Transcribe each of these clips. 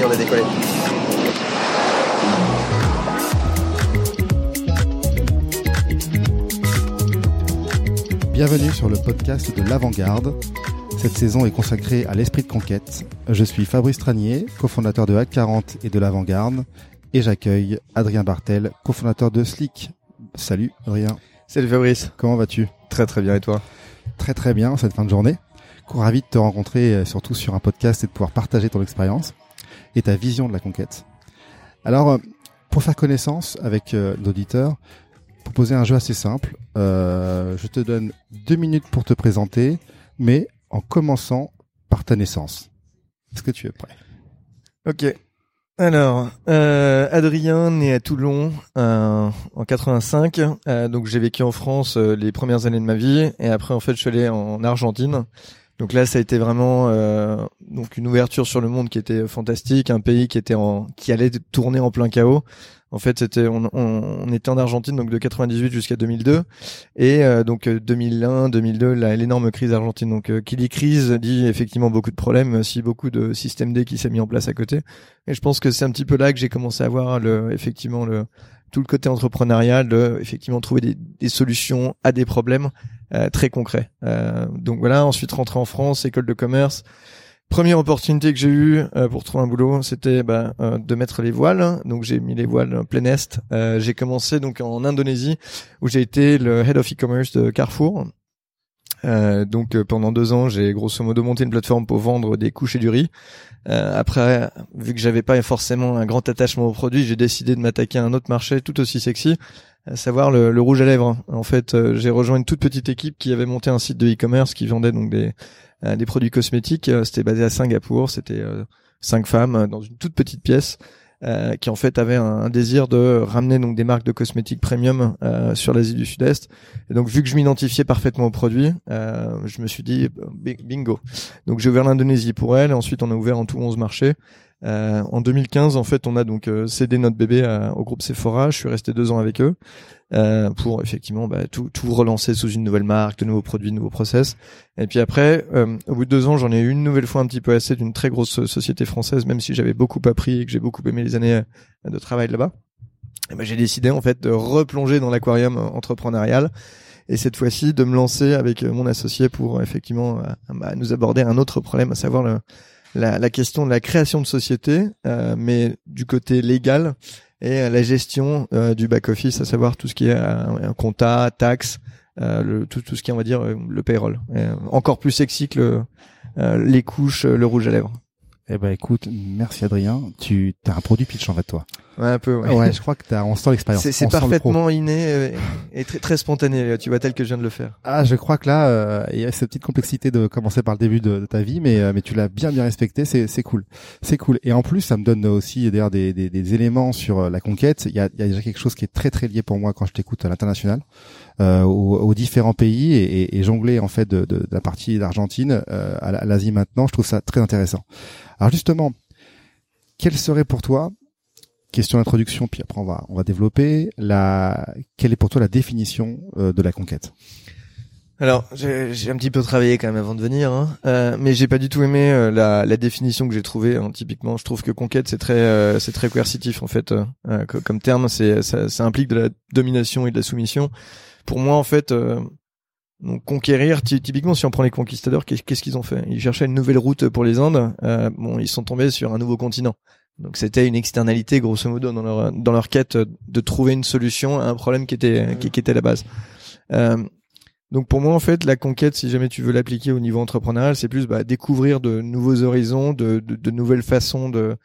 Y est, on a décollé. Bienvenue sur le podcast de l'Avant-Garde. Cette saison est consacrée à l'esprit de conquête. Je suis Fabrice Tranier, cofondateur de Hack 40 et de l'Avant-Garde, et j'accueille Adrien Bartel, cofondateur de Slick. Salut Adrien. Salut Fabrice. Comment vas-tu? Très très bien et toi? Très très bien cette fin de journée. Ravi de te rencontrer euh, surtout sur un podcast et de pouvoir partager ton expérience et ta vision de la conquête. Alors, euh, pour faire connaissance avec euh, l'auditeur, proposer un jeu assez simple. Euh, je te donne deux minutes pour te présenter, mais en commençant par ta naissance. Est-ce que tu es prêt? Ok. Alors, Adrien né à Toulon en 85. Euh, donc j'ai vécu en France les premières années de ma vie et après en fait je suis allé en Argentine. Donc là ça a été vraiment euh, donc une ouverture sur le monde qui était fantastique, un pays qui était en qui allait tourner en plein chaos. En fait, c'était on, on, était en Argentine donc de 98 jusqu'à 2002 et euh, donc 2001, 2002 la- l'énorme crise argentine. Donc euh, qui dit crise dit effectivement beaucoup de problèmes, aussi beaucoup de système D qui s'est mis en place à côté. Et je pense que c'est un petit peu là que j'ai commencé à voir le effectivement le tout le côté entrepreneurial effectivement trouver des, solutions à des problèmes euh, très concrets. Euh, donc voilà, ensuite rentrer en France, école de commerce. Première opportunité que j'ai eue euh, pour trouver un boulot, c'était bah, euh, de mettre les voiles. Donc j'ai mis les voiles plein est. Euh, j'ai commencé donc en Indonésie où j'ai été le head of e-commerce de Carrefour. Euh, donc pendant deux ans, j'ai grosso modo monté une plateforme pour vendre des couches et du riz. Après, vu que j'avais pas forcément un grand attachement au produit, j'ai décidé de m'attaquer à un autre marché tout aussi sexy, à savoir le, le rouge à lèvres. En fait, j'ai rejoint une toute petite équipe qui avait monté un site de e-commerce qui vendait donc des des produits cosmétiques. Euh, C'était basé à Singapour. C'était euh, cinq femmes euh, dans une toute petite pièce. euh, qui en fait avaient un, désir de ramener donc des marques de cosmétiques premium euh, sur l'Asie du Sud-Est. Et donc vu que je m'identifiais parfaitement au produit, euh, je me suis dit bi- bingo. Donc j'ai ouvert l'Indonésie pour elle. Et ensuite on a ouvert en tout 11 marchés. Euh, en 2015, en fait, on a donc euh, cédé notre bébé à- au groupe Sephora. Je suis resté deux ans avec eux euh, pour effectivement bah, tout, tout relancer sous une nouvelle marque, de nouveaux produits, de nouveaux process. Et puis après, euh, au bout de deux ans, j'en ai eu une nouvelle fois un petit peu assez d'une très grosse société française, même si j'avais beaucoup appris et que j'ai beaucoup aimé les années euh, de travail là-bas. Ben, j'ai décidé en fait de replonger dans l'aquarium euh, entrepreneurial et cette fois-ci de me lancer avec euh, mon associé pour euh, effectivement euh, bah, nous aborder un autre problème, à savoir le, la, question de la création de société, euh, mais du côté légal et euh, la gestion euh, du back office, à savoir tout ce qui est un compta, taxes, euh, le, tout, ce qui est on va dire le payroll. Encore plus sexy que le, les couches, le rouge à lèvres. Eh ben écoute, merci Adrien. Tu as un produit pitch en fait toi. Ouais, un peu. Ouais. Ouais, je crois que t'as, on sent l'expérience. C'est parfaitement inné et très, très spontané. Tu vois tel que je viens de le faire. Ah, je crois que là, euh, il y a cette petite complexité de commencer par le début de, de ta vie, mais euh, mais tu l'as bien bien respecté. C'est c'est cool, c'est cool. Et en plus, ça me donne aussi d'ailleurs des, des des éléments sur euh, la conquête. Il y a il y a déjà quelque chose qui est très très lié pour moi quand je t'écoute à l'international, euh, aux, aux différents pays et, et, et jongler en fait de, de, de la partie d'Argentine euh, à la- à l'Asie maintenant. Je trouve ça très intéressant. Alors justement, quelle serait pour toi Question d'introduction, puis après on va on va développer. La quelle est pour toi la définition euh, de la conquête? Alors, j'ai un petit peu travaillé quand même avant de venir, hein. Euh, mais j'ai pas du tout aimé euh, la, la définition que j'ai trouvée. hein. Typiquement, je trouve que conquête c'est très euh, c'est très coercitif en fait euh, euh, co- comme terme. C'est ça, ça implique de la domination et de la soumission. Pour moi, en fait, euh, conquérir. ty- Typiquement, si on prend les conquistadors, qu'est- qu'est-ce qu'ils ont fait? Ils cherchaient une nouvelle route pour les Indes. Bon, ils sont tombés sur un nouveau continent. Donc c'était une externalité grosso modo dans leur dans leur quête de trouver une solution à un problème qui était qui, qui était la base. Euh, donc pour moi en fait la conquête si jamais tu veux l'appliquer au niveau entrepreneurial c'est plus bah, découvrir de nouveaux horizons, de, de, de nouvelles façons de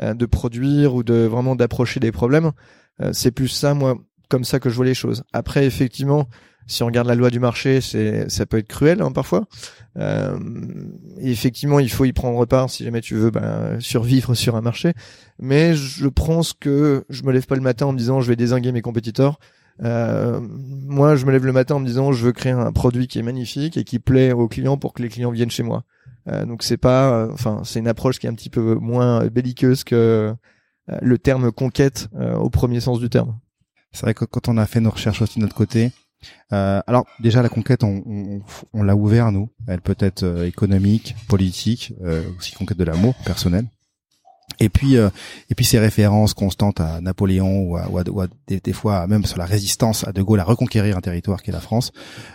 euh, de produire ou de vraiment d'approcher des problèmes. Euh, c'est plus ça moi comme ça que je vois les choses. Après effectivement si on regarde la loi du marché, c'est ça peut être cruel hein, parfois. Euh, effectivement, il faut y prendre part si jamais tu veux ben, survivre sur un marché. Mais je pense que je me lève pas le matin en me disant je vais désinguer mes compétiteurs. Euh, moi, je me lève le matin en me disant je veux créer un produit qui est magnifique et qui plaît aux clients pour que les clients viennent chez moi. Euh, donc c'est pas, euh, enfin c'est une approche qui est un petit peu moins belliqueuse que euh, le terme conquête au premier sens du terme. C'est vrai que quand on a fait nos recherches aussi de notre côté, euh, alors déjà la conquête, on, on, on l'a ouvert nous. Elle peut être euh, économique, politique, euh, aussi conquête de l'amour personnel. Et puis et puis ces références constantes à Napoléon ou à, ou à, des, fois même sur la résistance à De Gaulle à reconquérir un territoire qui est la France.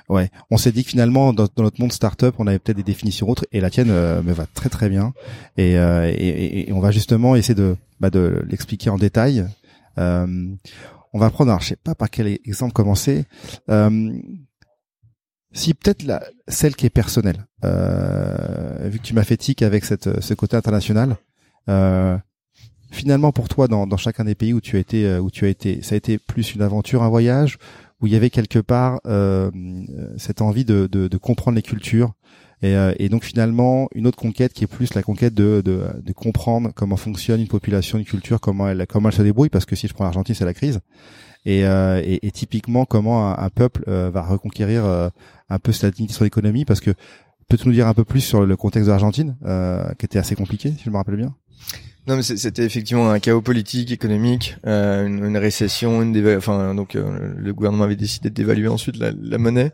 Ouais, on s'est dit que finalement dans, dans notre monde start-up, on avait peut-être des définitions autres et la tienne me va très très bien. Et, et, et, on va justement essayer de bah, de l'expliquer en détail. Euh, on va prendre, alors, je sais pas par quel exemple commencer. Euh, si peut-être la, celle qui est personnelle, euh, vu que tu m'as fait tic avec cette, ce côté international, euh, finalement pour toi dans, dans chacun des pays où tu as été, euh, où tu as été, ça a été plus une aventure, un voyage, où il y avait quelque part euh, cette envie de, de, de, comprendre les cultures, et, euh, et, donc finalement une autre conquête qui est plus la conquête de, de, de, comprendre comment fonctionne une population, une culture, comment elle comment elle se débrouille parce que si je prends l'Argentine c'est la crise et, euh, et, et, typiquement comment un, peuple euh, va reconquérir un peu sa dignité sur l'économie parce que peux-tu nous dire un peu plus sur le contexte de l'Argentine qui était assez compliqué si je me rappelle bien? Non, mais c'était effectivement un chaos politique, économique, une, une, récession, une enfin donc le gouvernement avait décidé d'évaluer ensuite la, la monnaie.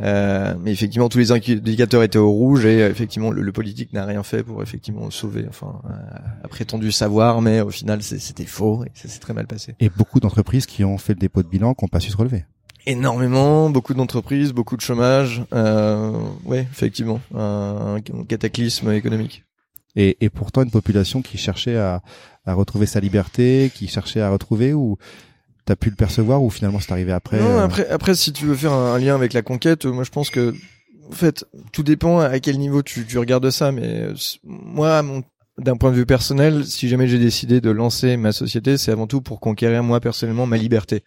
Euh, mais effectivement, tous les indicateurs étaient au rouge et euh, effectivement, le, politique n'a rien fait pour effectivement sauver. Enfin, euh, a prétendu savoir, mais au final, c'était faux et ça s'est très mal passé. Et beaucoup d'entreprises qui ont fait le dépôt de bilan, qui n'ont pas su se relever. Énormément, beaucoup d'entreprises, beaucoup de chômage. Euh, oui, effectivement, un, un, cataclysme économique. Et, et pourtant, une population qui cherchait à, à retrouver sa liberté, qui cherchait à retrouver ou t'as pu le percevoir ou finalement c'est arrivé après Non, euh après, après, si tu veux faire un, lien avec la conquête, moi je pense que, en fait, tout dépend à quel niveau tu, tu regardes ça. Mais euh, moi, d'un point de vue personnel, si jamais j'ai décidé de lancer ma société, c'est avant tout pour conquérir moi personnellement ma liberté.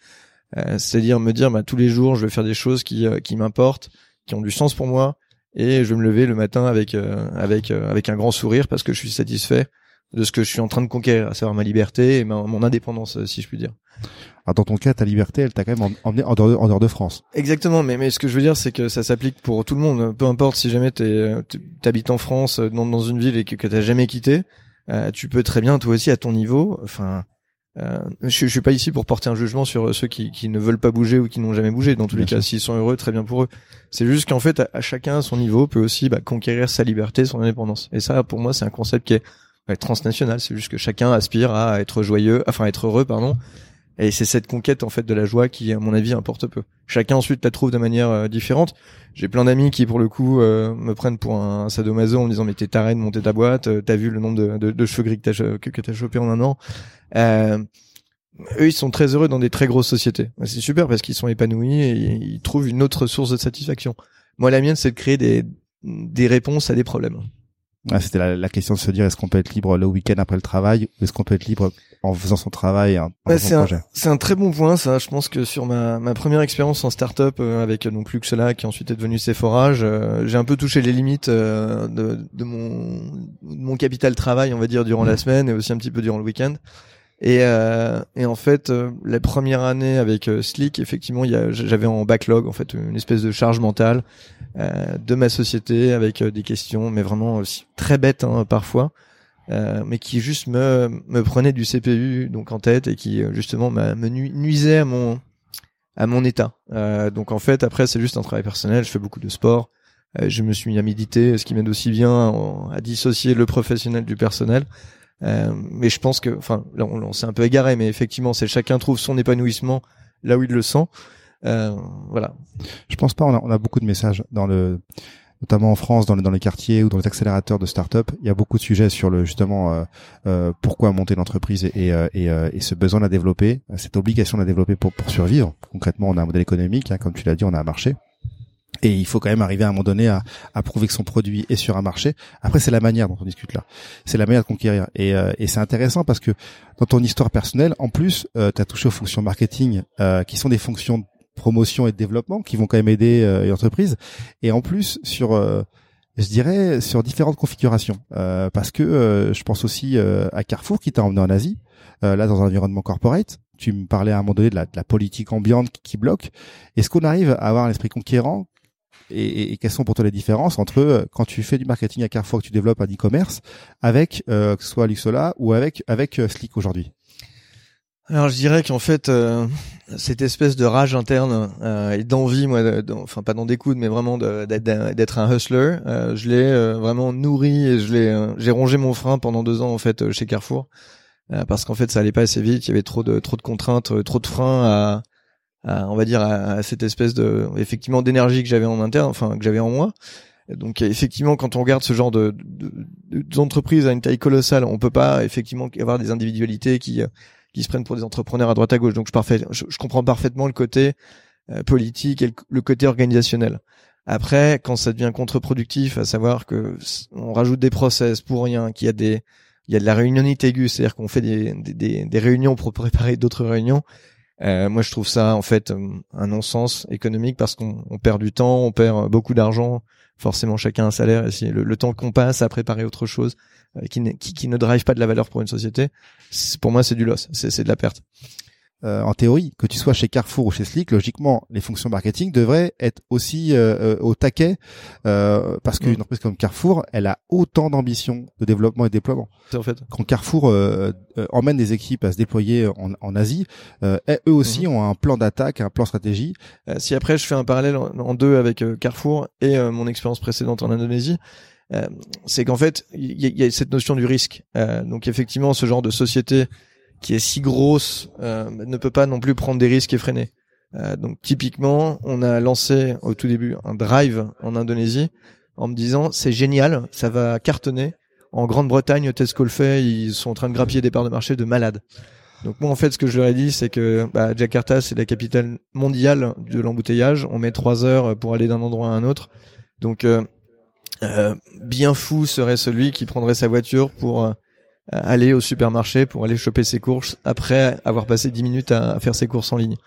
Euh, C'est-à-dire me dire, bah, tous les jours, je vais faire des choses qui, euh, qui m'importent, qui ont du sens pour moi, et je vais me lever le matin avec, avec, avec un grand sourire parce que je suis satisfait de ce que je suis en train de conquérir, à savoir ma liberté et mon indépendance, si je puis dire. Alors dans ton cas, ta liberté, elle t'a quand même emmené en dehors, de, de France. Exactement, mais, mais ce que je veux dire, c'est que ça s'applique pour tout le monde. Peu importe si jamais tu habites en France, euh, dans, dans une ville et que, que t'as jamais quitté, euh, tu peux très bien, toi aussi, à ton niveau, enfin... Euh, je, je suis pas ici pour porter un jugement sur ceux qui, qui ne veulent pas bouger ou qui n'ont jamais bougé. Dans tous les cas, s'ils sont heureux, très bien pour eux. C'est juste qu'en fait, à, chacun à son niveau, peut aussi bah, conquérir sa liberté, son indépendance. Et ça, pour moi, c'est un concept qui est transnational. C'est juste que chacun aspire à être joyeux, enfin être heureux, pardon, et c'est cette conquête en fait de la joie qui, à mon avis, importe peu. Chacun ensuite la trouve de manière euh, différente. J'ai plein d'amis qui, pour le coup, euh, me prennent pour un sadomaso en me disant mais t'es taré de monter ta boîte, euh, t'as vu le nombre de, cheveux gris que t'as que chopé en un an. eux, ils sont très heureux dans des très grosses sociétés. C'est super parce qu'ils sont épanouis et ils trouvent une autre source de satisfaction. Moi, la mienne, c'est de créer des des réponses à des problèmes. Ah, C'était la, la, question de se dire est-ce qu'on peut être libre le week-end après le travail ou est-ce qu'on peut être libre en faisant son travail en, c'est un, c'est un très bon point ça. Je pense que sur ma, ma première expérience en start-up euh, avec donc Luxela qui ensuite est devenu Sephora, j'ai un peu touché les limites euh, de, de, mon, mon capital travail on va dire durant la semaine et aussi un petit peu durant le week-end. Et, euh, et en fait, euh, la première année avec euh, Slick, effectivement, j'avais en backlog en fait une espèce de charge mentale euh, de ma société avec des questions, mais vraiment aussi très bêtes hein, parfois, mais qui juste me me prenaient du CPU donc en tête et qui justement me nuisaient à mon à mon état. donc en fait, après, c'est juste un travail personnel. Je fais beaucoup de sport. je me suis mis à méditer, ce qui m'aide aussi bien à dissocier le professionnel du personnel. Euh, mais je pense que, enfin, là, on, s'est un peu égaré, mais effectivement, c'est chacun trouve son épanouissement là où il le sent. Euh, voilà. Je pense pas. On a, on a, beaucoup de messages dans le, notamment en France, dans, dans les quartiers ou dans les accélérateurs de start-up. Il y a beaucoup de sujets sur le justement euh, euh pourquoi monter l'entreprise et, et, et, et, ce besoin de la développer, cette obligation de la développer pour, pour survivre. Concrètement, on a un modèle économique, hein, comme tu l'as dit, on a un marché. Et il faut quand même arriver à un moment donné à, à prouver que son produit est sur un marché. Après, c'est la manière dont on discute là. C'est la manière de conquérir. Et, euh, et c'est intéressant parce que dans ton histoire personnelle, en plus, euh, tu as touché aux fonctions marketing, euh, qui sont des fonctions promotion et de développement qui vont quand même aider euh, les entreprises. Et en plus sur je dirais sur différentes configurations. Parce que je pense aussi à Carrefour qui t'a emmené en Asie là dans un environnement corporate tu me parlais à un moment donné de la, de la politique ambiante qui, bloque. Est-ce qu'on arrive à avoir un esprit conquérant et, et, quelles sont pour toi les différences entre euh, quand tu fais du marketing à Carrefour, que tu développes un e-commerce, avec euh, que ce soit Luxola ou avec avec euh, Slick aujourd'hui? Alors je dirais qu'en fait euh, cette espèce de rage interne et d'envie, moi, enfin pas d'en découdre, mais vraiment d'être un hustler, je l'ai vraiment nourri et je l'ai, j'ai rongé mon frein pendant deux ans en fait chez Carrefour parce qu'en fait ça allait pas assez vite, il y avait trop de trop de contraintes, trop de freins à on va dire à, cette espèce de effectivement d'énergie que j'avais en interne, enfin que j'avais en moi. Donc effectivement, quand on regarde ce genre de d'entreprise à une taille colossale, on peut pas effectivement avoir des individualités qui qui se prennent pour des entrepreneurs à droite à gauche. Donc je, parfait, je, comprends parfaitement le côté euh, politique et le, côté organisationnel. Après, quand ça devient contre-productif, à savoir que on rajoute des process pour rien, qu'il y a des il y a de la réunionnite aiguë, c'est-à-dire qu'on fait des, des, des réunions pour préparer d'autres réunions. Euh, moi, je trouve ça en fait euh, un non-sens économique parce qu'on perd du temps, on perd beaucoup d'argent. Forcément, chacun un salaire. Et le, le temps qu'on passe à préparer autre chose euh, qui, qui, qui, ne drive pas de la valeur pour une société, pour moi, c'est du loss, c'est de la perte. Euh, en théorie, que tu sois chez Carrefour ou chez Slick, logiquement, les fonctions marketing devraient être aussi euh, euh, au taquet, parce qu'une mm. entreprise comme Carrefour, elle a autant d'ambition de développement et de déploiement. En fait. Quand Carrefour emmène des équipes à se déployer en, en Asie, eux aussi mm-hmm. ont un plan d'attaque, un plan stratégie. si après je fais un parallèle en, deux avec Carrefour et mon expérience précédente en Indonésie, c'est qu'en fait, il y, y, a cette notion du risque. donc effectivement, ce genre de société qui est si grosse euh, ne peut pas non plus prendre des risques effrénés. Euh, donc typiquement, on a lancé au tout début un drive en Indonésie en me disant c'est génial, ça va cartonner. En Grande-Bretagne, Tesco le fait, ils sont en train de grappiller des parts de marché de malades. Donc moi en fait ce que je leur ai dit c'est que bah, Jakarta c'est la capitale mondiale de l'embouteillage. On met trois heures pour aller d'un endroit à un autre. Donc euh, euh bien fou serait celui qui prendrait sa voiture pour aller au supermarché pour aller choper ses courses après avoir passé 10 minutes à, faire ses courses en ligne.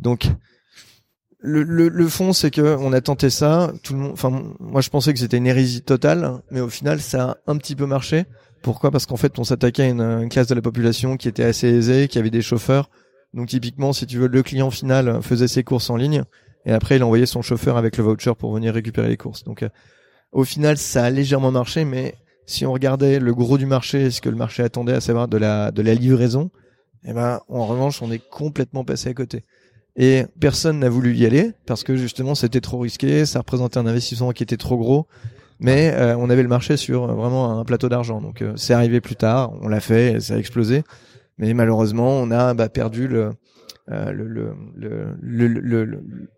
Donc le, le, le fond c'est que on a tenté ça, tout le monde enfin moi je pensais que c'était une hérésie totale, mais au final ça a un petit peu marché. Pourquoi? Parce qu'en fait on s'attaquait à une, classe de la population qui était assez aisée, qui avait des chauffeurs. Donc typiquement si tu veux le client final faisait ses courses en ligne et après il envoyait son chauffeur avec le voucher pour venir récupérer les courses. Donc euh, au final ça a légèrement marché mais si on regardait le gros du marché, ce que le marché attendait, à savoir de la livraison, eh ben en revanche, on est complètement passé à côté. Et personne n'a voulu y aller parce que justement c'était trop risqué, ça représentait un investissement qui était trop gros. Mais euh, on avait le marché sur vraiment un plateau d'argent, donc euh, c'est arrivé plus tard, on l'a fait, ça a explosé. Mais malheureusement, on a perdu euh,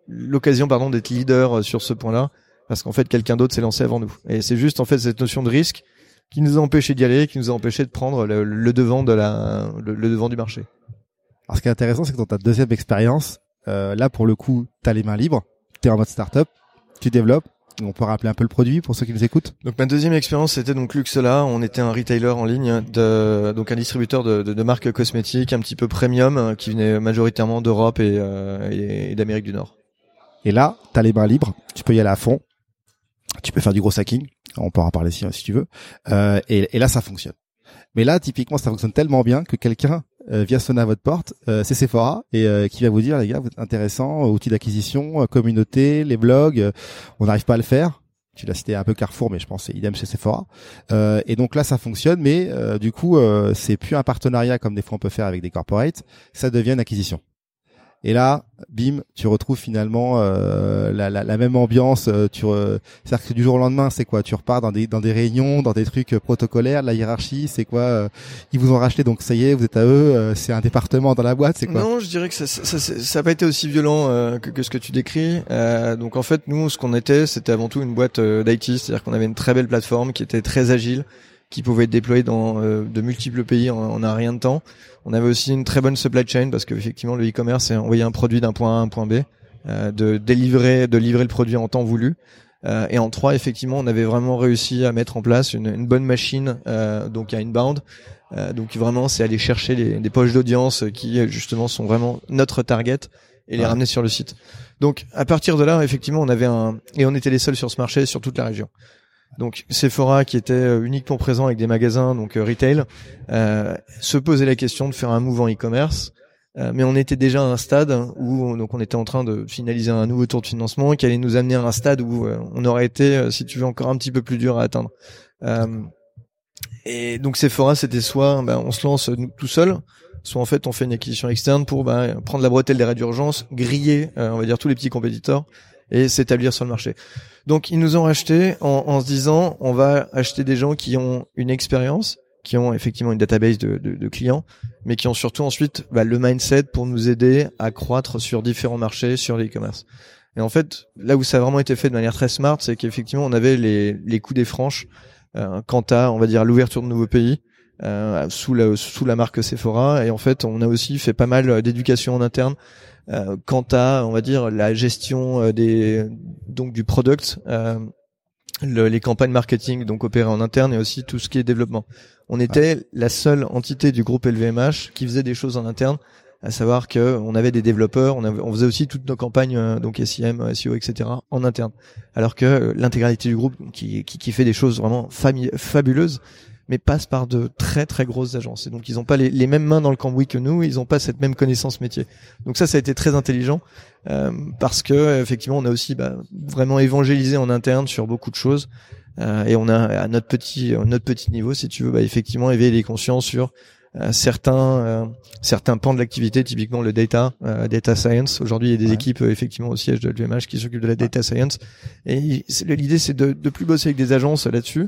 l'occasion pardon d'être leader sur ce point-là parce qu'en fait quelqu'un d'autre s'est lancé avant nous. Et c'est juste en fait cette notion de risque qui nous a empêché d'y aller, qui nous a empêché de prendre le, devant de la, le, devant du marché. Alors ce qui est intéressant, c'est que dans ta deuxième expérience, euh, là pour le coup, t'as les mains libres, t'es en mode startup, tu développes. On peut rappeler un peu le produit pour ceux qui nous écoutent. Donc ma deuxième expérience c'était donc Luxola. On était un retailer en ligne, de, donc un distributeur de, de, de marques cosmétiques un petit peu premium euh, qui venait majoritairement d'Europe et, euh, et d'Amérique du Nord. Et là, t'as les mains libres, tu peux y aller à fond, tu peux faire du gros hacking, on peut en parler si, si tu veux. Euh, et, là, ça fonctionne. Mais là, typiquement, ça fonctionne tellement bien que quelqu'un euh, vient sonner à votre porte, euh, c'est Sephora, et euh, qui va vous dire, les gars, vous êtes intéressant, outils d'acquisition, communauté, les blogs, on n'arrive pas à le faire. Tu l'as cité un peu Carrefour, mais je pense c'est idem chez Sephora. et donc là, ça fonctionne, mais du coup, c'est plus un partenariat comme des fois on peut faire avec des corporates, ça devient une acquisition. Et là, bim, tu retrouves finalement euh, la, la, la, même ambiance. Euh, tu c'est-à-dire que du jour au lendemain, c'est quoi? Tu repars dans des dans des réunions, dans des trucs euh, protocolaires, la hiérarchie, c'est quoi euh, Ils vous ont racheté, donc ça y est, vous êtes à eux. c'est un département dans la boîte, c'est quoi? Non, je dirais que ça ça, ça, n'a pas été aussi violent que, que, ce que tu décris. donc en fait, nous, ce qu'on était, c'était avant tout une boîte d'IT, c'est-à-dire qu'on avait une très belle plateforme qui était très agile qui pouvait être déployé dans euh, de multiples pays en, un rien de temps. On avait aussi une très bonne supply chain parce que effectivement le e-commerce c'est envoyer un produit d'un point A à un point B, euh, de délivrer de livrer le produit en temps voulu. Euh, et en trois, effectivement, on avait vraiment réussi à mettre en place une, une bonne machine, euh, donc à inbound. Euh, donc vraiment, c'est aller chercher les, des poches d'audience qui justement sont vraiment notre target et les ramener sur le site. Donc à partir de là, effectivement, on avait un et on était les seuls sur ce marché sur toute la région. Donc Sephora qui était euh, uniquement présent avec des magasins donc euh, retail euh, se posait la question de faire un move en e-commerce. Mais on était déjà à un stade où donc on était en train de finaliser un nouveau tour de financement qui allait nous amener à un stade où on aurait été, si tu veux, encore un petit peu plus dur à atteindre. Et donc Sephora, c'était soit ben, on se lance tout seul, soit en fait on fait une acquisition externe pour ben, prendre la bretelle des raids d'urgence, griller, euh, on va dire tous les petits compétiteurs et s'établir sur le marché. Donc ils nous ont racheté en, en se disant on va acheter des gens qui ont une expérience, qui ont effectivement une database de, de, de clients, mais qui ont surtout ensuite bah, le mindset pour nous aider à croître sur différents marchés, sur l'e-commerce. Et en fait, là où ça a vraiment été fait de manière très smart, c'est qu'effectivement on avait les, les coups des franches euh, quant à, on va dire, l'ouverture de nouveaux pays. euh, sous la sous la marque Sephora et en fait on a aussi fait pas mal d'éducation en interne euh, quant à on va dire la gestion euh, des donc du product euh, le- les campagnes marketing donc opérées en interne et aussi tout ce qui est développement. On était la seule entité du groupe LVMH qui faisait des choses en interne à savoir que on avait des développeurs on, avait, on faisait aussi toutes nos campagnes euh, donc SIM SEO etc en interne. Alors que euh, l'intégralité du groupe qui, qui qui fait des choses vraiment fabuleuses mais passe par de très très grosses agences. Et donc ils n'ont pas les, les mêmes mains dans le cambouis que nous, ils n'ont pas cette même connaissance métier. Donc ça, ça a été très intelligent euh, parce que effectivement, on a aussi bah, vraiment évangélisé en interne sur beaucoup de choses. Euh, et on a à notre petit à notre petit niveau, si tu veux, bah, effectivement éveiller les consciences sur euh, certains euh, certains pans de l'activité, typiquement le data, euh, data science. Aujourd'hui, il y a des Ouais. équipes euh, effectivement au siège de LVMH qui s'occupent de la data science. Et l'idée, c'est de, de plus bosser avec des agences là-dessus,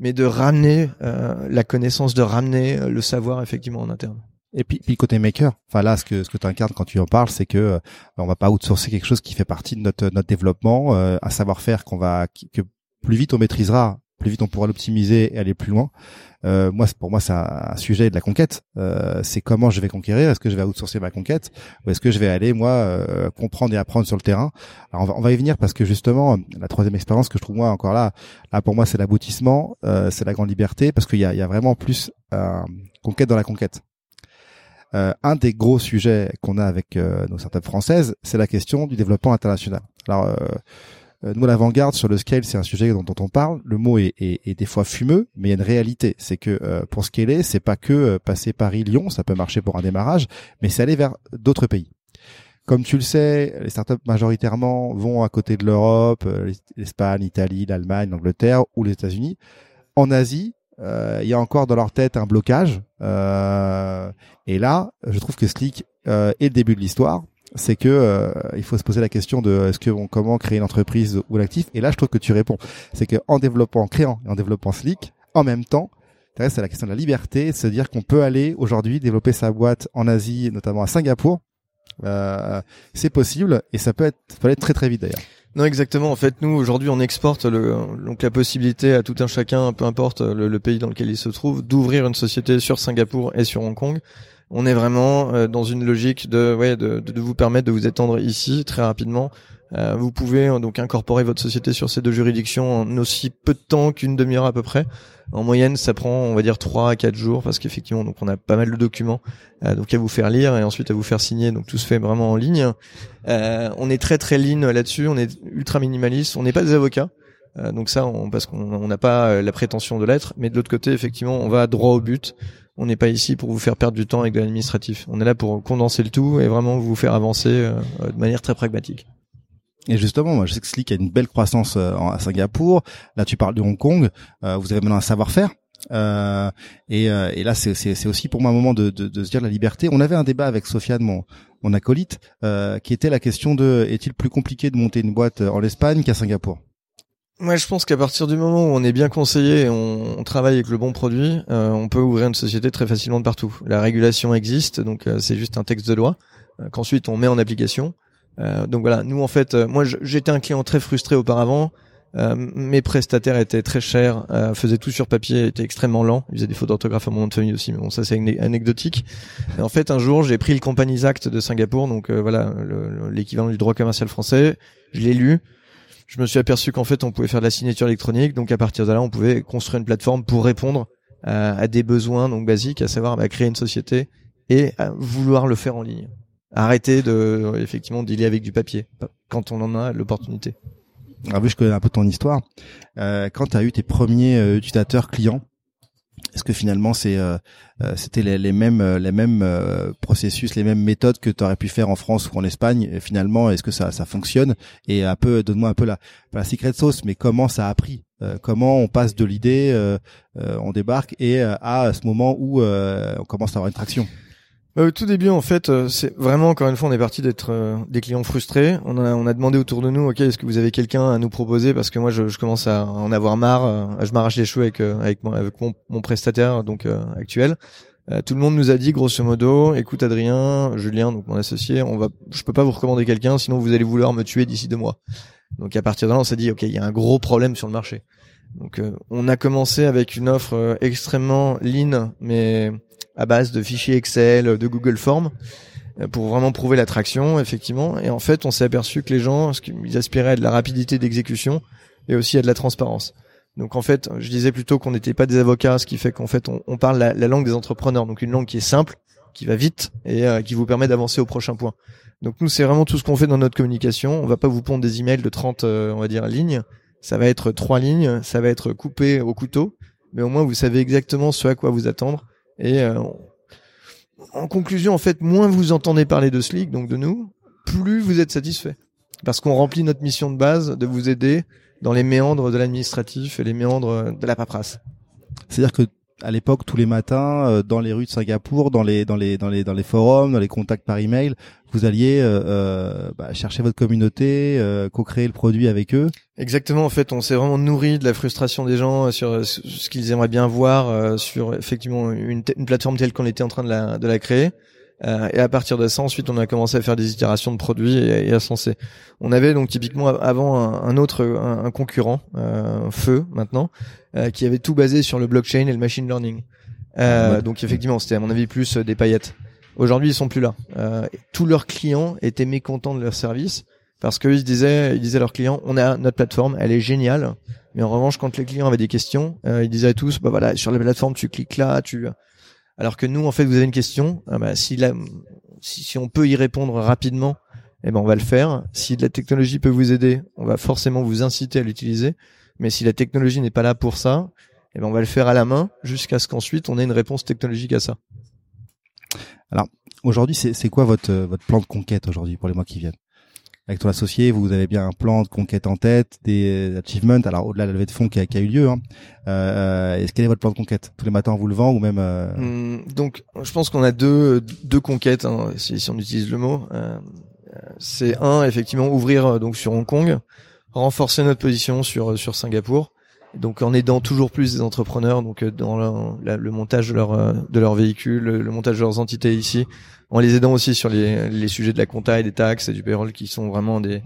mais de ramener euh, la connaissance, de ramener euh, le savoir effectivement en interne. Et puis, puis côté maker, enfin là, ce que ce que tu incarnes quand tu en parles, c'est que euh, on va pas outsourcer quelque chose qui fait partie de notre développement, euh, un savoir-faire qu'on va que plus vite on maîtrisera, plus vite on pourra l'optimiser et aller plus loin. Euh, moi, pour moi, c'est un, sujet de la conquête. Euh, c'est comment je vais conquérir. Est-ce que je vais outsourcer ma conquête ou est-ce que je vais aller moi euh, comprendre et apprendre sur le terrain Alors on va, on va y venir parce que justement, la troisième expérience que je trouve moi encore là, là pour moi, c'est l'aboutissement, euh, c'est la grande liberté parce qu'il y a, y a vraiment plus euh, conquête dans la conquête. Euh, un des gros sujets qu'on a avec nos startups françaises, c'est la question du développement international. Alors, nous, à l'avant-garde, sur le scale, c'est un sujet dont, on parle. Le mot est, est, est des fois fumeux, mais il y a une réalité. C'est que euh, pour scaler, c'est pas que euh, passer Paris-Lyon, ça peut marcher pour un démarrage, mais c'est aller vers d'autres pays. Comme tu le sais, les startups majoritairement vont à côté de l'Europe, euh, l'Espagne, l'Italie, l'Allemagne, l'Angleterre ou les États-Unis. En Asie, euh, il y a encore dans leur tête un blocage. Euh, et là, je trouve que Slick euh, est le début de l'histoire. C'est que euh, il faut se poser la question de est-ce que on, comment créer une entreprise ou l'actif? Et là, je trouve que tu réponds. C'est que en développant, en créant et en développant Slick, en même temps, c'est la question de la liberté, se dire qu'on peut aller aujourd'hui développer sa boîte en Asie, notamment à Singapour. Euh, c'est possible et ça peut être, ça peut très très vite d'ailleurs. Non, exactement. En fait, nous aujourd'hui, on exporte le, donc la possibilité à tout un chacun, peu importe le pays dans lequel il se trouve, d'ouvrir une société sur Singapour et sur Hong Kong. On est vraiment euh, dans une logique de, ouais, de, vous permettre de vous étendre ici très rapidement. Euh, vous pouvez euh, donc incorporer votre société sur ces deux juridictions en aussi peu de temps qu'une demi-heure à peu près. En moyenne, ça prend, on va dire, trois à quatre jours parce qu'effectivement, donc on a pas mal de documents, à vous faire lire et ensuite à vous faire signer. Donc tout se fait vraiment en ligne. On est très très lean là-dessus. On est ultra minimaliste. On n'est pas des avocats. Donc ça, on, parce qu'on on n'a pas la prétention de l'être. Mais de l'autre côté, effectivement, on va droit au but. On n'est pas ici pour vous faire perdre du temps avec de l'administratif. On est là pour condenser le tout et vraiment vous faire avancer euh, de manière très pragmatique. Et justement, moi, je sais que Slick a une belle croissance euh, à Singapour. Là, tu parles de Hong Kong. Euh, vous avez maintenant un savoir-faire. Euh, et, euh, et, là, c'est aussi pour moi un moment de, de, de, se dire la liberté. On avait un débat avec Sofiane, mon, mon acolyte, euh, qui était la question de est-il plus compliqué de monter une boîte en Espagne qu'à Singapour? Moi, je pense qu'à partir du moment où on est bien conseillé, on, travaille avec le bon produit, euh, on peut ouvrir une société très facilement de partout. La régulation existe, donc euh, c'est juste un texte de loi euh, qu'ensuite on met en application. Euh, donc voilà, nous en fait, moi j'étais un client très frustré auparavant. Euh, mes prestataires étaient très chers, euh, faisaient tout sur papier, étaient extrêmement lents. Ils faisaient des fautes d'orthographe à mon nom de famille aussi, mais bon, ça c'est anecdotique. Et en fait, un jour, j'ai pris le Companies Act de Singapour, donc euh, voilà l'équivalent du droit commercial français. Je l'ai lu. Je me suis aperçu qu'en fait, on pouvait faire de la signature électronique, donc à partir de là, on pouvait construire une plateforme pour répondre à, à des besoins donc basiques, à savoir bah, créer une société et vouloir le faire en ligne. arrêter de effectivement dealer avec du papier quand on en a l'opportunité. Vu je connais un peu ton histoire, euh, quand tu eu tes premiers euh, utilisateurs clients, est-ce que finalement c'est euh, euh, c'était les, les, mêmes les mêmes processus, les mêmes méthodes que tu aurais pu faire en France ou en Espagne? Et Finalement, est-ce que ça ça fonctionne? Et un peu donne-moi un peu la la secret sauce, mais comment ça a pris? Comment on passe de l'idée, on débarque et à ce moment où on commence à avoir une traction? Au tout début, en fait, euh, c'est vraiment encore une fois, on est parti d'être euh, des clients frustrés. On a, on a demandé autour de nous, ok, est-ce que vous avez quelqu'un à nous proposer? Parce que moi, je, je, commence à en avoir marre. Euh, je m'arrache les cheveux avec avec, mon, avec mon, mon prestataire donc actuel. tout le monde nous a dit grosso modo, écoute Adrien, Julien, donc mon associé, on va, je peux pas vous recommander quelqu'un, sinon vous allez vouloir me tuer d'ici deux mois. Donc à partir de là, on s'est dit, ok, il y a un gros problème sur le marché. Donc on a commencé avec une offre extrêmement lean, mais à base de fichiers Excel, de Google Forms euh, pour vraiment prouver l'attraction, effectivement. Et en fait, on s'est aperçu que les gens, ce qu'ils aspiraient à de la rapidité d'exécution et aussi à de la transparence. Donc en fait, je disais plutôt qu'on n'était pas des avocats, ce qui fait qu'en fait, on, parle la, langue des entrepreneurs, donc une langue qui est simple, qui va vite et euh, qui vous permet d'avancer au prochain point. Donc nous, c'est vraiment tout ce qu'on fait dans notre communication. On va pas vous pondre des emails de 30, euh, on va dire, lignes. Ça va être trois lignes, ça va être coupé au couteau, mais au moins vous savez exactement ce à quoi vous attendre et euh, en conclusion, en fait, moins vous entendez parler de Slick, donc de nous, plus vous êtes satisfait. Parce qu'on remplit notre mission de base de vous aider dans les méandres de l'administratif et les méandres de la paperasse. C'est-à-dire que à l'époque tous les matins euh, dans les rues de Singapour, dans les dans les dans les dans les forums, dans les contacts par email, vous alliez euh, euh, bah, chercher votre communauté, euh, co-créer le produit avec eux. Exactement. En fait, on s'est vraiment nourri de la frustration des gens sur ce qu'ils aimeraient bien voir sur effectivement une, une plateforme telle qu'on était en train de la de la créer. Euh, et à partir de ça, ensuite, on a commencé à faire des itérations de produits et, à se lancer. On avait donc typiquement avant un, autre, un, concurrent, euh, Feu maintenant, euh, qui avait tout basé sur le blockchain et le machine learning. Euh, donc effectivement, c'était à mon avis plus des paillettes. Aujourd'hui, ils sont plus là. tous leurs clients étaient mécontents de leur service parce qu'ils disaient, ils disaient à leurs clients, on a notre plateforme, elle est géniale, mais en revanche, quand les clients avaient des questions, ils disaient à tous, bah voilà, sur la plateforme, tu cliques là, tu alors que nous, en fait, vous avez une question, ah bah, si, on peut y répondre rapidement, eh ben on va le faire. Si la technologie peut vous aider, on va forcément vous inciter à l'utiliser. Mais si la technologie n'est pas là pour ça, eh ben on va le faire à la main jusqu'à ce qu'ensuite on ait une réponse technologique à ça. Alors aujourd'hui, c'est quoi votre votre plan de conquête aujourd'hui pour les mois qui viennent? Avec ton associé, vous avez bien un plan de conquête en tête, des achievements. Alors au-delà de la levée de fonds qui a, qui a eu lieu, hein, euh, est-ce quel est votre plan de conquête Tous les matins en vous levant ou même euh... Hum, Donc, je pense qu'on a deux deux conquêtes, hein, si, si, on utilise le mot. Euh, c'est un effectivement ouvrir euh, donc sur Hong Kong, renforcer notre position sur sur Singapour. Donc en aidant toujours plus des entrepreneurs, donc euh, dans le montage de leur de leurs véhicules, le montage de leurs entités ici, en les aidant aussi sur les, les sujets de la compta et des taxes et du payroll qui sont vraiment des,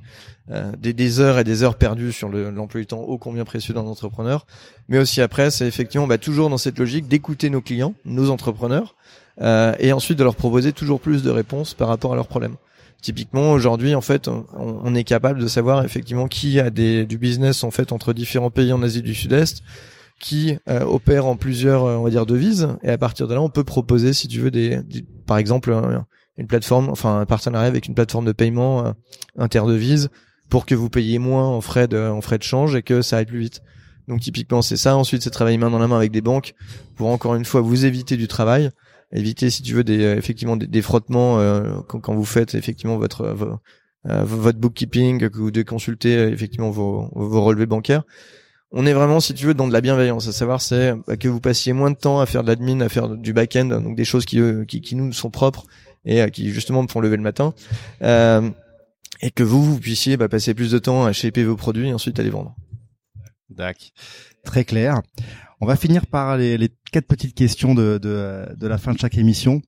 euh, des, des, heures et des heures perdues sur l'emploi du temps ô combien précieux d'un entrepreneur. Mais aussi après, c'est effectivement bah, toujours dans cette logique d'écouter nos clients, nos entrepreneurs, euh, et ensuite de leur proposer toujours plus de réponses par rapport à leurs problèmes. Typiquement, aujourd'hui, en fait, on, on, est capable de savoir effectivement qui a des, du business en fait entre différents pays en Asie du Sud-Est, qui euh, opère en plusieurs, euh, on va dire, devises. Et à partir de là, on peut proposer, si tu veux, des, par exemple, une plateforme, enfin un partenariat avec une plateforme de paiement euh, interdevise pour que vous payiez moins en frais de, en frais de change et que ça aille plus vite. Donc typiquement, c'est ça. Ensuite, c'est travailler main dans la main avec des banques pour encore une fois vous éviter du travail, éviter, si tu veux, des, effectivement des, frottements quand, vous faites effectivement votre votre bookkeeping, que vous devez consulter effectivement vos, vos relevés bancaires on est vraiment, si tu veux, dans de la bienveillance. À savoir, c'est bah, que vous passiez moins de temps à faire de l'admin, à faire du back-end, donc des choses qui, qui, qui, nous sont propres et euh, qui justement me font lever le matin. Euh, et que vous, vous puissiez bah, passer plus de temps à shaper vos produits et ensuite à les vendre. D'accord. Très clair. On va finir par les, les quatre petites questions de, de, de, la fin de chaque émission,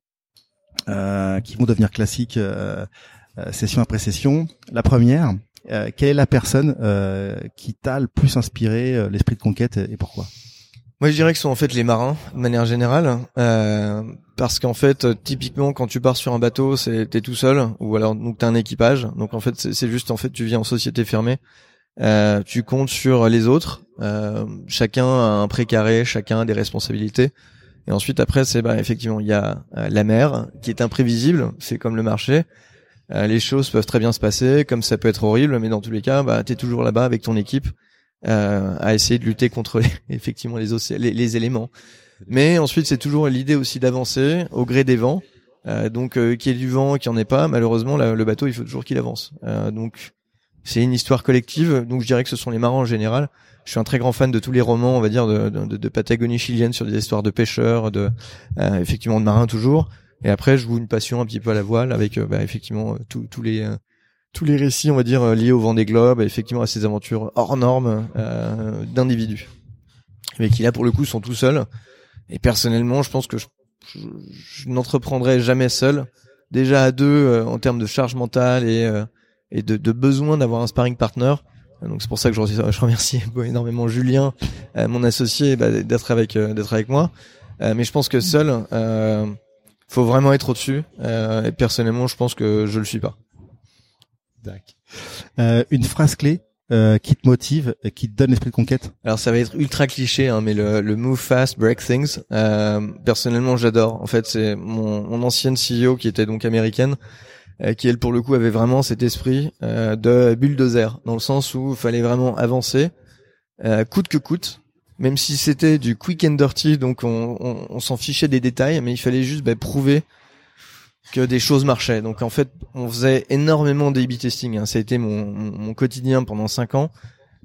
euh, qui vont devenir classiques euh, euh session après session. La première, euh, quelle est la personne euh, qui t'a le plus inspiré euh, l'esprit de conquête et pourquoi? Moi, je dirais que ce sont en fait les marins, de manière générale, euh, parce qu'en fait, typiquement, quand tu pars sur un bateau, c'est t'es tout seul, ou alors donc t'as un équipage. Donc en fait, c'est juste en fait, tu vis en société fermée. Euh, tu comptes sur les autres. Euh, chacun a un précaré, chacun a des responsabilités. Et ensuite après c'est bah effectivement il y a euh, la mer qui est imprévisible, c'est comme le marché. Euh, les choses peuvent très bien se passer, comme ça peut être horrible, mais dans tous les cas, bah t'es toujours là-bas avec ton équipe euh, à essayer de lutter contre les, effectivement les, les, les éléments. Mais ensuite c'est toujours l'idée aussi d'avancer au gré des vents. Euh, donc euh, qu'il y ait du vent, qu'il n'y en ait pas, malheureusement le bateau il faut toujours qu'il avance. Donc c'est une histoire collective. Donc je dirais que ce sont les marins en général. Je suis un très grand fan de tous les romans, on va dire, de, de, Patagonie chilienne sur des histoires de pêcheurs, de effectivement de marins toujours. Et après, je vous une passion un petit peu à la voile avec bah, effectivement tous les tous les récits, on va dire, liés au vent des globes, effectivement à ces aventures hors normes d'individus, mais qui là pour le coup sont tout seuls. Et personnellement, je pense que je je, n'entreprendrai jamais seul. Déjà à deux euh, en termes de charge mentale et, euh, et de, de besoin d'avoir un sparring partner. Donc c'est pour ça que je, remercie énormément Julien, euh, mon associé, bah, d'être avec d'être avec moi. mais je pense que seul, faut vraiment être au-dessus. et personnellement, je pense que je le suis pas. une phrase clé euh, qui te motive, et qui te donne l'esprit de conquête? Alors ça va être ultra cliché, hein, mais le, le move fast, break things. Euh, personnellement, j'adore. En fait, c'est mon, mon ancienne CEO qui était donc américaine, euh, qui elle pour le coup avait vraiment cet esprit euh, de bulldozer, dans le sens où il fallait vraiment avancer, euh, coûte que coûte. Même si c'était du quick and dirty, donc on, on, on s'en fichait des détails, mais il fallait juste bah, prouver que des choses marchaient. Donc en fait, on faisait énormément d'A-B testing. Hein. Ça a été mon, mon, quotidien pendant 5 ans.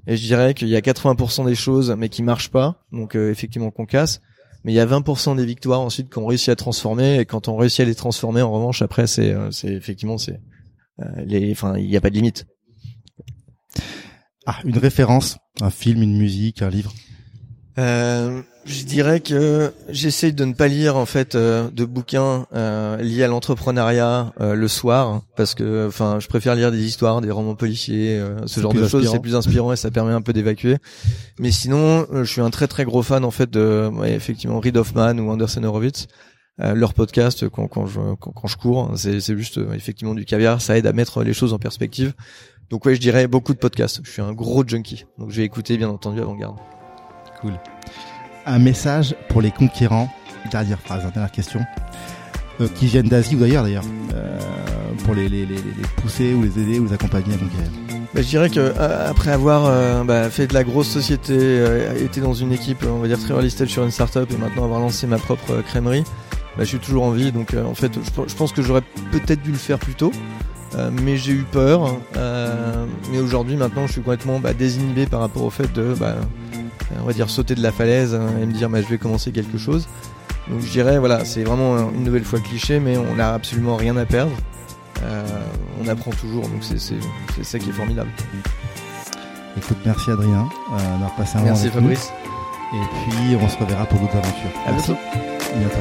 Et je dirais qu'il y a 80% des choses, mais qui marchent pas, donc euh, effectivement qu'on casse. Mais il y a 20% des victoires ensuite qu'on réussit à transformer. Et quand on réussit à les transformer, en revanche, après, c'est, euh, effectivement, c'est euh, les, enfin, il n'y a pas de limite. Ah, une référence, un film, une musique, un livre? Euh, je dirais que j'essaye de ne pas lire en fait euh, de bouquins euh, liés à l'entrepreneuriat euh, le soir parce que enfin je préfère lire des histoires, des romans policiers, ce genre de choses, c'est plus inspirant et ça permet un peu d'évacuer. Mais sinon, je suis un très très gros fan en fait de effectivement Reid Hoffman ou Anderson Horowitz. leur podcast quand, quand je quand, je cours, c'est c'est juste effectivement du caviar, ça aide à mettre les choses en perspective. Donc ouais, je dirais beaucoup de podcasts. Je suis un gros junkie. Donc je vais écouter bien entendu avant-garde. Cool un message pour les conquérants Dernière phrase, dernière question. Euh, qui viennent d'Asie ou d'ailleurs d'ailleurs, euh, pour les, pousser ou les aider ou les accompagner à conquérir. Bah, je dirais que euh, après avoir bah, fait de la grosse société, été dans une équipe, on va dire très stage sur une startup et maintenant avoir lancé ma propre crèmerie, bah, je suis toujours en vie. Donc en fait, je, pense que j'aurais peut-être dû le faire plus tôt. mais j'ai eu peur. mais aujourd'hui, maintenant, je suis complètement désinhibé par rapport au fait de on va dire sauter de la falaise hein, et me dire bah, je vais commencer quelque chose. Donc je dirais voilà, c'est vraiment une nouvelle fois cliché, mais on n'a absolument rien à perdre. Euh, on apprend toujours, donc c'est ça qui est formidable. Écoute, merci Adrien euh, d'avoir passé un Merci Fabrice. Et puis on se reverra pour d'autres aventures. À bientôt. À bientôt.